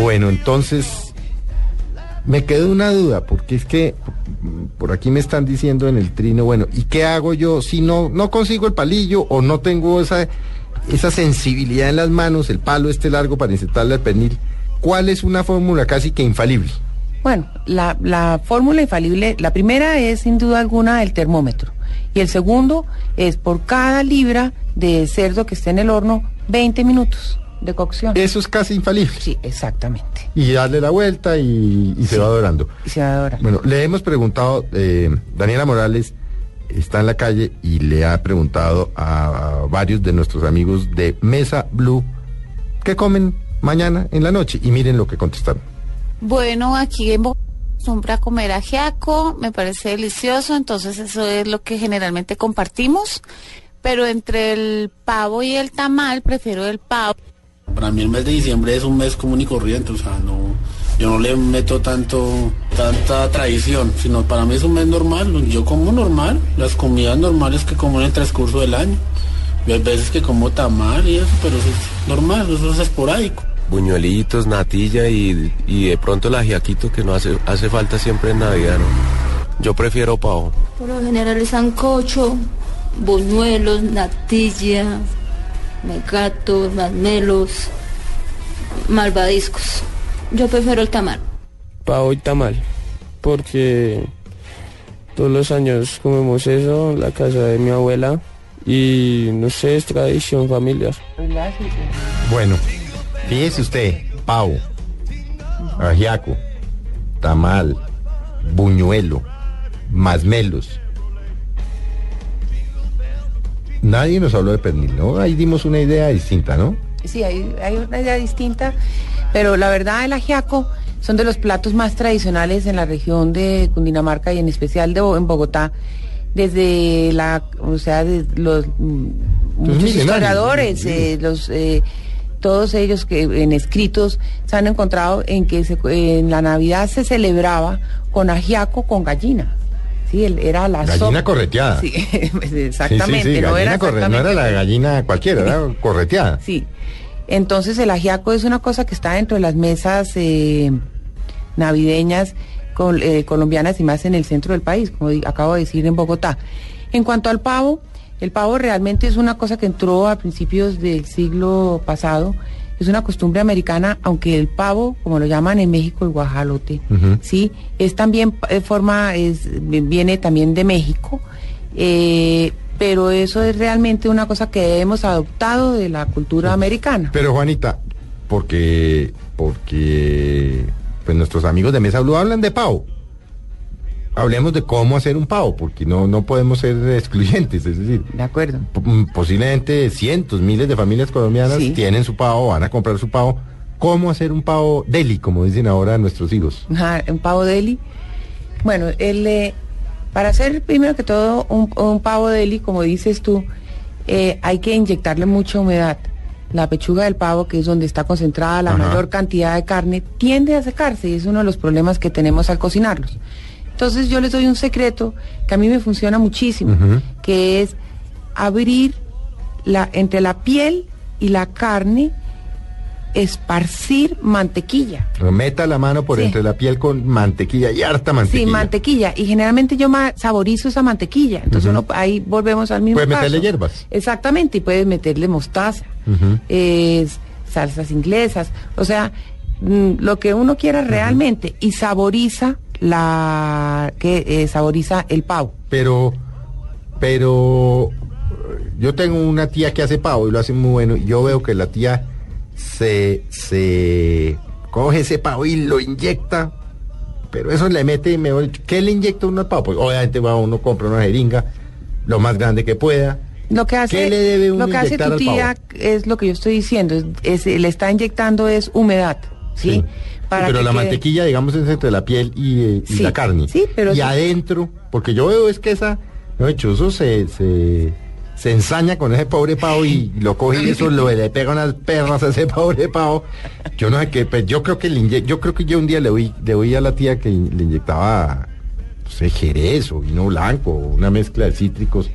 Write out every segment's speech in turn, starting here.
Bueno, entonces me quedó una duda, porque es que por aquí me están diciendo en el trino, bueno, ¿y qué hago yo si no, no consigo el palillo o no tengo esa, esa sensibilidad en las manos, el palo este largo para insertarle al pernil? ¿Cuál es una fórmula casi que infalible? Bueno, la, la fórmula infalible, la primera es sin duda alguna el termómetro. Y el segundo es por cada libra de cerdo que esté en el horno, 20 minutos de cocción. Eso es casi infalible. Sí, exactamente. Y darle la vuelta y, y se va dorando. Y se va a adorar. Bueno, le hemos preguntado, eh, Daniela Morales está en la calle y le ha preguntado a, varios de nuestros amigos de Mesa Blue qué comen mañana en la noche y miren lo que contestaron. Bueno, aquí en Bogotá acostumbra a comer ajiaco, me parece delicioso, entonces eso es lo que generalmente compartimos. Pero entre el pavo y el tamal, prefiero el pavo. Para mí el mes de diciembre es un mes común y corriente, o sea, no, yo no le meto tanto, tanta tradición, sino para mí es un mes normal, yo como normal, las comidas normales que como en el transcurso del año. Y hay veces que como tamal y eso, pero eso es normal, eso es esporádico. buñuelitos, natilla y, y de pronto el ajiaquito que no hace, hace falta siempre en Navidad, ¿no? Yo prefiero pavo. Por lo general el sancocho, buñuelos, natilla, mecatos, masmelos, malvadiscos. Yo prefiero el tamal. pavo y tamal, porque todos los años comemos eso en la casa de mi abuela y no sé, es tradición familiar. Bueno, fíjese usted, pavo, ajiaco, tamal, buñuelo, masmelos. Nadie nos habló de pernil, ¿no? Ahí dimos una idea distinta, ¿no? Sí, hay, hay una idea distinta, pero la verdad el ajiaco son de los platos más tradicionales en la región de Cundinamarca y en especial de, en Bogotá. Desde la, o sea, de los mm, muchos historiadores, eh, los eh, todos ellos que en escritos se han encontrado en que se- en la Navidad se celebraba con ajiaco con gallina. Sí, el- era la Gallina sopa- correteada. Sí, Sí, exactamente. sí, sí, no, era no la gallina cualquiera, era correteada. Sí. Entonces el ajiaco es una cosa que está dentro de las mesas eh, navideñas col- eh, colombianas y más en el centro del país, como acabo de decir en Bogotá. En cuanto al pavo, el pavo realmente es una cosa que entró a principios del siglo pasado. Es una costumbre americana, aunque el pavo, como lo llaman en México, el guajalote, sí, es también eh, forma, es, viene también de México. eh, pero eso es realmente una cosa que hemos adoptado de la cultura americana. Pero Juanita, porque porque pues nuestros amigos de Mesa Blue hablan de pavo. Hablemos de cómo hacer un pavo, porque no, no podemos ser excluyentes, es decir, De acuerdo. mm, posiblemente cientos, miles de familias colombianas Sí. tienen su pavo, van a comprar su pavo. ¿Cómo hacer un pavo deli, como dicen ahora nuestros hijos? Ajá, un pavo deli. Bueno, el, eh, para hacer primero que todo un, un pavo deli, como dices tú, eh, hay que inyectarle mucha humedad. La pechuga del pavo, que es donde está concentrada la Ajá. mayor cantidad de carne, tiende a secarse y es uno de los problemas que tenemos al cocinarlos. Entonces yo les doy un secreto que a mí me funciona muchísimo, que es abrir la, entre la piel y la carne esparcir mantequilla. Meta la mano por Sí. entre la piel con mantequilla y harta mantequilla. Sí, mantequilla. Y generalmente yo saborizo esa mantequilla. Entonces uno ahí volvemos al mismo Puedes meterle caso. hierbas. Exactamente, y puedes meterle mostaza, salsas inglesas, o sea, mm, lo que uno quiera realmente y saboriza la que eh, saboriza el pavo. Pero, pero yo tengo una tía que hace pavo y lo hace muy bueno. Y yo veo que la tía se, se coge ese pavo y lo inyecta. Pero eso le mete, mejor dicho, ¿qué le inyecta uno al pavo? Pues obviamente va uno, compra una jeringa, lo más grande que pueda. Lo que hace, ¿Qué le debe uno lo que hace tu tía es lo que yo estoy diciendo, es, es- le está inyectando es humedad, ¿sí? Sí. Para pero que la quede- mantequilla, digamos, es entre la piel y, eh, y la carne. sí, pero y adentro, porque yo veo es que esa, no, chuzo se, se, se ensaña con ese pobre pavo y lo coge y eso lo, le pega unas perras a ese pobre pavo. Yo no sé qué, pues yo creo que le inye- yo creo que yo un día le oí, le oí a la tía que le inyectaba, no sé, jerez o vino blanco, o una mezcla de cítricos.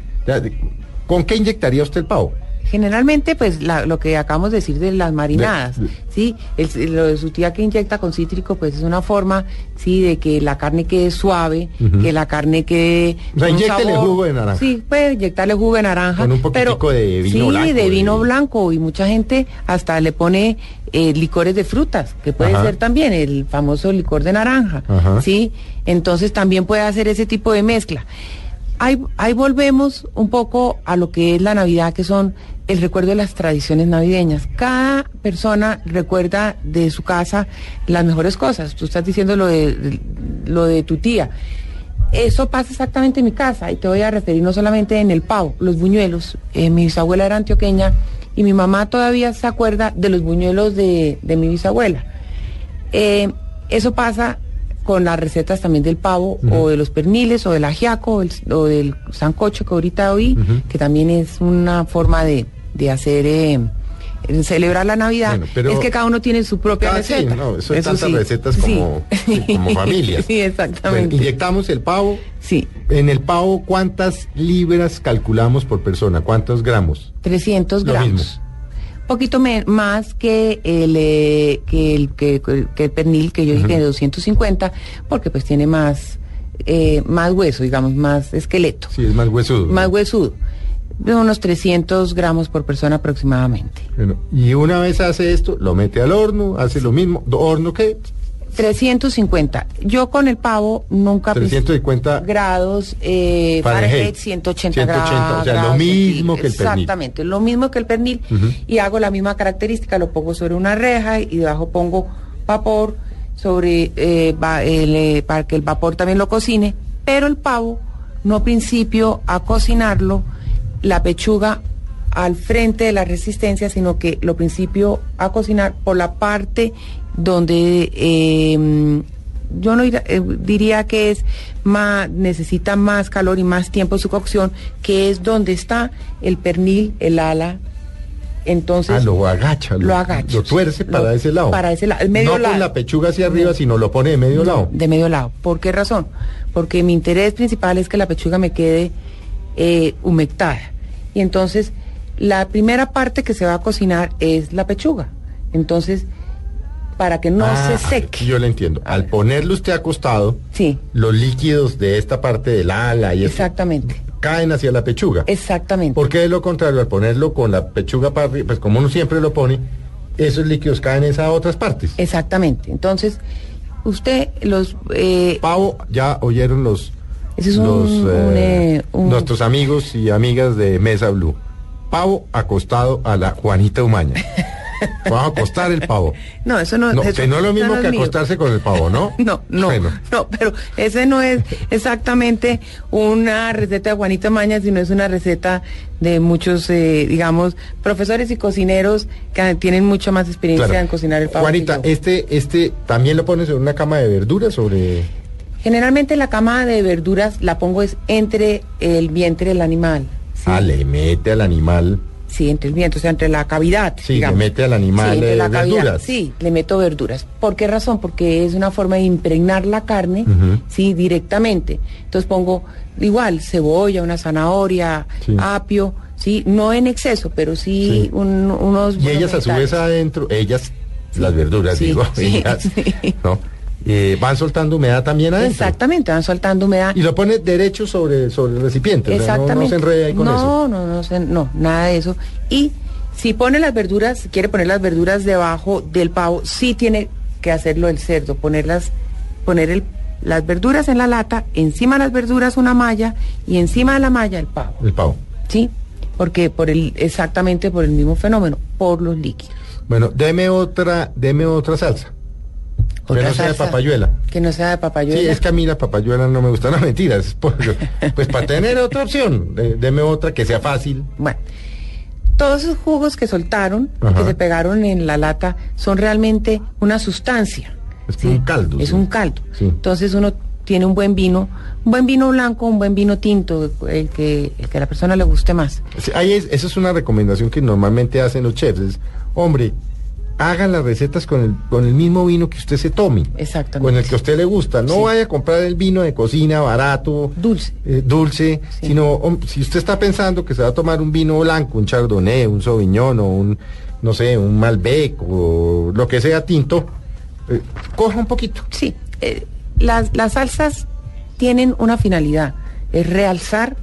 ¿Con qué inyectaría usted el pavo? Generalmente, pues la- lo que acabamos de decir de las marinadas, De- ¿sí? El- lo de su tía que inyecta con cítrico, pues es una forma, ¿sí? De que la carne quede suave, que la carne quede... O sea, sabor. jugo de naranja. Sí, puede inyectarle jugo de naranja. Con un poquitico pero, de vino sí, blanco, de vino de- blanco. Y mucha gente hasta le pone eh, licores de frutas, que puede Ajá. ser también el famoso licor de naranja, Ajá. ¿sí? Entonces también puede hacer ese tipo de mezcla. Ahí, ahí volvemos un poco a lo que es la Navidad, que son el recuerdo de las tradiciones navideñas. Cada persona recuerda de su casa las mejores cosas. Tú estás diciendo lo de, lo de tu tía. Eso pasa exactamente en mi casa y te voy a referir no solamente en el pavo, los buñuelos. Eh, mi bisabuela era antioqueña y mi mamá todavía se acuerda de los buñuelos de, de mi bisabuela. Eh, eso pasa con las recetas también del pavo o de los perniles o del ajiaco o, el- o del sancocho que ahorita oí, que también es una forma de, de hacer, eh, celebrar la Navidad. Bueno, pero- es que cada uno tiene su propia Ah, sí, receta. no, eso es tantas recetas como- sí, como familias. sí, exactamente. Bueno, inyectamos el pavo. Sí, En el pavo, ¿cuántas libras calculamos por persona? ¿Cuántos gramos? 300 Lo gramos. mismo. Poquito más que el, eh, que el que, que el pernil que yo dije de 250, porque pues tiene más, eh, más hueso, digamos, más esqueleto, Sí, es más huesudo. más huesudo. De unos 300 gramos por persona aproximadamente. Bueno, y una vez hace esto, lo mete al horno, hace lo mismo. ¿Horno qué? 350. Yo con el pavo nunca... 350 grados, eh, Fahrenheit. Fahrenheit, 180, 180, grados. o sea, lo mismo que el pernil. Exactamente, lo mismo que el pernil. Y hago la misma característica, lo pongo sobre una reja y debajo pongo vapor sobre eh, va- el, eh, para que el vapor también lo cocine, pero el pavo no principio a cocinarlo la pechuga al frente de la resistencia, sino que lo principio a cocinar por la parte donde eh, yo no eh, diría que es más necesita más calor y más tiempo su cocción, que es donde está el pernil, el ala. Entonces Ah, lo agacha. lo agacha. Lo tuerce Lo- para ese lado. para ese lado, el medio no lado. con la pechuga hacia arriba, sino lo pone de medio lado. de medio lado. ¿Por qué razón? Porque mi interés principal es que la pechuga me quede eh, humectada. Y entonces, la primera parte que se va a cocinar es la pechuga. Entonces, para que no Ah, se seque. Yo lo entiendo. Al ponerlo usted acostado, Sí, los líquidos de esta parte del ala y exactamente. caen hacia la pechuga. Exactamente. Porque de lo contrario, al ponerlo con la pechuga para pues como uno siempre lo pone, esos líquidos caen en esas otras partes. Exactamente. Entonces, usted los... eh, Pavo, ya oyeron los, Ese es un- los, un, eh, un- nuestros amigos y amigas de Mesa Blue. Pavo acostado a la Juanita Umaña. Vamos a acostar el pavo. no, eso no, No, eso- no es lo mismo es que acostarse con el pavo, ¿no? No, no, Bueno. no, pero ese no es exactamente una receta de Juanita Maña, sino es una receta de muchos, eh, digamos, profesores y cocineros que tienen mucha más experiencia Claro. en cocinar el pavo. Juanita, este, este también lo pones sobre una cama de verduras, sobre. Generalmente la cama de verduras la pongo es entre el vientre del animal. ¿sí? Ah, le mete al animal. Sí, entre el vientre, o sea, entre la cavidad. Sí, digamos. le mete al animal, Sí, entre la cavidad. Sí, le meto verduras. ¿Por qué razón? Porque es una forma de impregnar la carne, Ujú. sí, directamente. Entonces pongo igual cebolla, una zanahoria, Sí. apio, sí, no en exceso, pero sí, Sí. un- unos. Y ellas a su vez adentro, ellas las verduras, Sí, digo, sí, ellas, sí. ¿no? Eh, van soltando humedad también adentro. Exactamente, van soltando humedad. Y lo pone derecho sobre, sobre el recipiente, o sea, no- no, Exactamente. se enreda ahí con no, eso. No, no, se- no, nada de eso. Y si pone las verduras, si quiere poner las verduras debajo del pavo, sí tiene que hacerlo el cerdo, ponerlas, poner el, las verduras en la lata, encima de las verduras una malla y encima de la malla el pavo. El pavo. ¿Sí? Porque por el, exactamente por el mismo fenómeno, por los líquidos. Bueno, deme otra, deme otra salsa. Que no sea de papayuela. Que no sea de papayuela. Sí, es que a mí la papayuela no me gusta, no mentiras. Pues, pues para tener otra opción, de- deme otra que sea fácil. Bueno, todos esos jugos que soltaron y que se pegaron en la lata son realmente una sustancia. Es un caldo. Es sí. un caldo. Sí. Entonces uno tiene un buen vino, un buen vino blanco, un buen vino tinto, el que, el que a la persona le guste más. Ahí es, esa es una recomendación que normalmente hacen los chefs. Es, hombre, hagan las recetas con el, con el mismo vino que usted se tome. Exactamente. Con el que a usted le gusta. No Sí. vaya a comprar el vino de cocina barato. Dulce. eh, dulce, Sí. sino si usted está pensando que se va a tomar un vino blanco, un chardonnay, un sauvignon o un, no sé, un malbec o lo que sea tinto, eh, coja un poquito. Sí, eh, las, las salsas tienen una finalidad, es realzar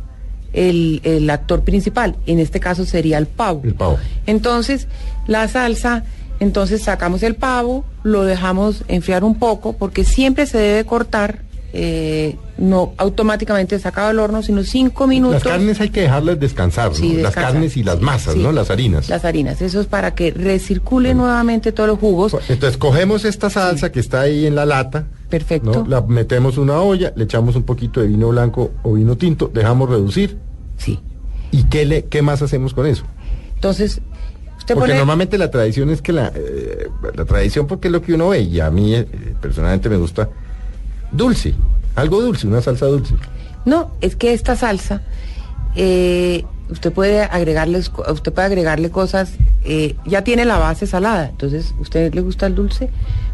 el, el actor principal, en este caso sería el pavo. El pavo. Entonces, la salsa, entonces sacamos el pavo, lo dejamos enfriar un poco, porque siempre se debe cortar, eh, no automáticamente sacado del horno, sino cinco minutos. Las carnes hay que dejarlas descansar, ¿no? Sí, Las carnes y las masas, Sí. ¿no? Las harinas. Las harinas, eso es para que recircule nuevamente todos los jugos. Entonces cogemos esta salsa que está ahí en la lata, Perfecto. ¿no? la metemos en una olla, le echamos un poquito de vino blanco o vino tinto, dejamos reducir. Sí. ¿Y qué, le, qué más hacemos con eso? Entonces, usted Porque pone... normalmente la tradición es que la, eh, la tradición porque es lo que uno ve y a mí eh, personalmente me gusta dulce, algo dulce, una salsa dulce. No, es que esta salsa, eh, usted puede agregarles, co- usted puede agregarle cosas, ya tiene la base salada, entonces, ¿usted le gusta el dulce?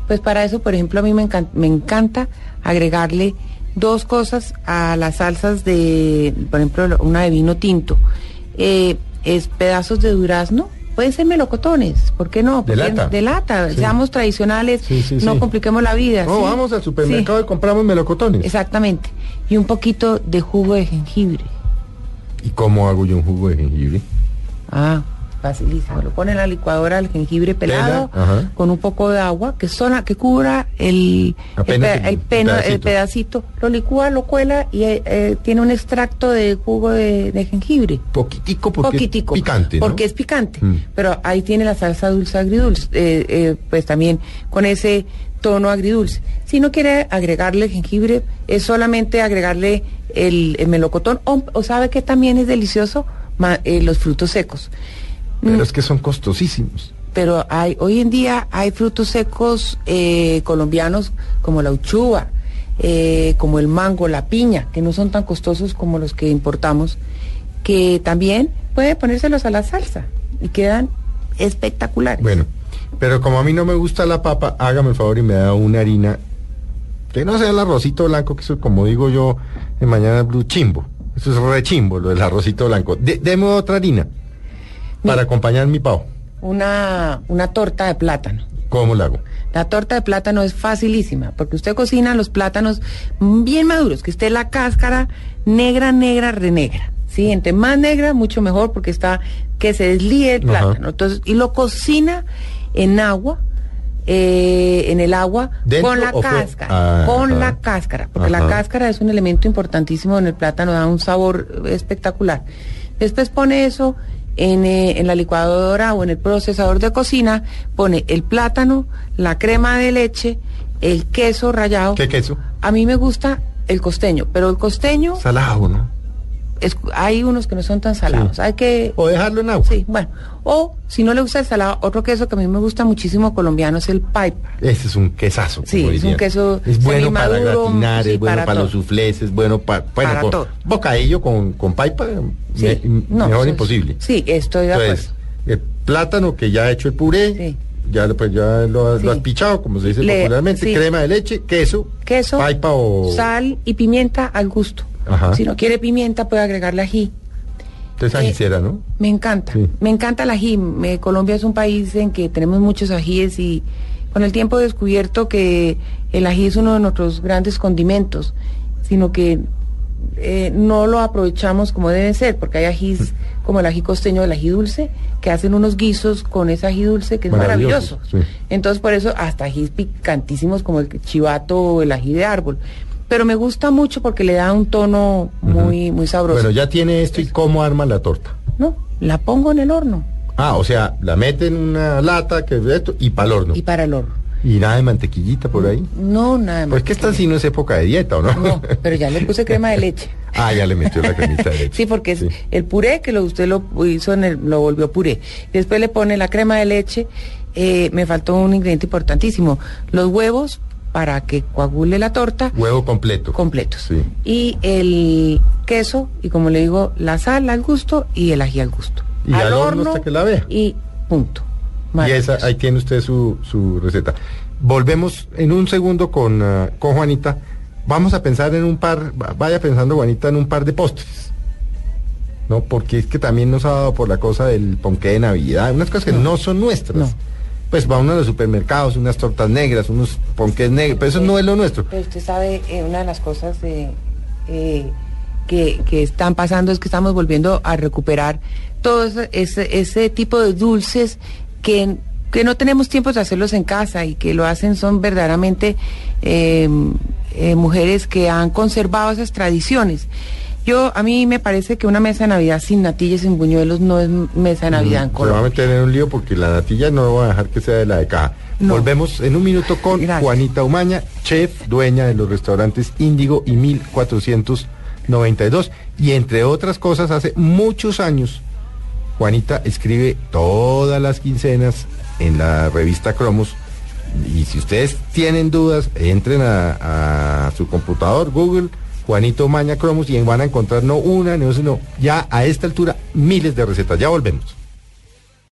Pues para eso, por ejemplo, a mí me, encan- me encanta agregarle dos cosas a las salsas de, por ejemplo, lo- una de vino tinto, eh, es pedazos de durazno. Pueden ser melocotones, ¿por qué no? De lata. De lata, Sí. seamos tradicionales, Sí, sí, no compliquemos la vida. No, vamos al supermercado y compramos melocotones. Exactamente. Y un poquito de jugo de jengibre. ¿Y cómo hago yo un jugo de jengibre? Ah, facilísimo. Lo pone en la licuadora el jengibre pelado Pela, con un poco de agua que sola, que cubra el, el, Apenas pe- el peno, pedacito. pedacito. Lo licúa, lo cuela y eh, eh, tiene un extracto de jugo de, de jengibre. Poquitico porque Poquitico. es picante, ¿no? Porque es picante. Mm. Pero ahí tiene la salsa dulce agridulce, eh, eh, pues también con ese tono agridulce. Si no quiere agregarle jengibre, es solamente agregarle el, el melocotón o, o sabe que también es delicioso Ma- eh, los frutos secos. Pero Mm, es que son costosísimos. pero hay hoy en día hay frutos secos eh, colombianos como la uchuva, eh, como el mango, la piña, que no son tan costosos como los que importamos, que también puede ponérselos a la salsa y quedan espectaculares. Bueno, pero como a mí no me gusta la papa, hágame el favor y me da una harina que no sea el arrocito blanco, que eso como digo yo en Mañana Blue, chimbo. Eso es re chimbo, lo del arrocito blanco. De- deme otra harina para acompañar mi pavo. Una, una torta de plátano. ¿Cómo la hago? La torta de plátano es facilísima, porque usted cocina los plátanos bien maduros, que esté la cáscara negra, negra, renegra. ¿sí? Entre más negra, mucho mejor, porque está que se deslíe el Ajá. plátano. Entonces, y lo cocina en agua, eh, en el agua, ¿Dentro con la cáscara, Ajá. con la cáscara, porque la cáscara es un elemento importantísimo en el plátano, da un sabor espectacular. Después pone eso en, eh, en la licuadora o en el procesador de cocina, pone el plátano, la crema de leche, el queso rallado. ¿Qué queso? A mí me gusta el costeño, pero el costeño, Salado, ¿no? Es- hay unos que no son tan salados. Sí. Hay que O dejarlo en agua. Sí, bueno. O si no le gusta el salado, otro queso que a mí me gusta muchísimo colombiano es el piper. Ese es un quesazo. Sí, es un queso Es bueno para gratinar, sí, es bueno para para, los todo. suflés, es bueno pa- bueno, Para con todo. bocadillo con, con Sí, me- no, mejor eso imposible. Sí, estoy de acuerdo. Entonces, el plátano que ya ha hecho el puré, Sí. ya, lo- pues, ya lo, Sí. lo has pichado, como se dice Le- popularmente, sí. crema de leche, queso, Queso, paipa o... sal y pimienta al gusto. Ajá. Si no quiere pimienta, puede agregarle ají. Usted es ajicera, ¿no? Me encanta, Sí. me encanta el ají. Me- Colombia es un país en que tenemos muchos ajíes y con el tiempo he descubierto que el ají es uno de nuestros grandes condimentos, sino que eh, no lo aprovechamos como debe ser, porque hay ajís como el ají costeño, el ají dulce, que hacen unos guisos con ese ají dulce que es Maravilloso, maravilloso. sí. Entonces por eso hasta ajís picantísimos como el chivato o el ají de árbol. Pero me gusta mucho porque le da un tono muy, muy sabroso. Bueno, ya tiene esto y cómo arma la torta. No, la pongo en el horno Ah, o sea, la mete en una lata que es esto y para el horno. y para el horno. Y nada de mantequillita por ahí. No, nada más. Pues que esta sí no es época de dieta, ¿o no? No, pero ya le puse crema de leche. ah, ya le metió la cremita de leche. Sí, porque es Sí. el puré que lo, usted lo hizo en el, lo volvió puré. Después le pone la crema de leche. eh, me faltó un ingrediente importantísimo: los huevos para que coagule la torta Huevo completo. completos. Sí. Y el queso, y como le digo, la sal al gusto y el ají al gusto. Y al horno hasta que la vea. Y punto. Y esa, ahí tiene usted su, su receta. Volvemos en un segundo con, ah, con Juanita. Vamos a pensar en un par, va- vaya pensando Juanita en un par de postres. ¿No? Porque es que también nos ha dado por la cosa del ponqué de Navidad, unas cosas que no, son nuestras. No. Pues va uno a los supermercados, unas tortas negras, unos ponqués negros, pero eso no es lo nuestro. Pero usted sabe, eh, una de las cosas eh, que, que están pasando es que estamos volviendo a recuperar todo ese, ese, tipo de dulces que, que no tenemos tiempo de hacerlos en casa y que lo hacen son verdaderamente eh, mujeres que han conservado esas tradiciones. Yo, a mí me parece que una mesa de Navidad sin natillas, sin buñuelos, no es mesa de Navidad en Se va a Colombia. meter en un lío porque la natilla no va a dejar que sea de la de caja. No. Volvemos en un minuto con Gracias. Juanita Umaña, chef, dueña de los restaurantes Índigo y 1492. Y entre otras cosas, hace muchos años, Juanita escribe todas las quincenas en la revista Cromos. Y si ustedes tienen dudas, entren a, a su computador, Google, Juanito Umaña Cromos, y van a encontrar no una, dos, sino ya a esta altura miles de recetas. Ya volvemos.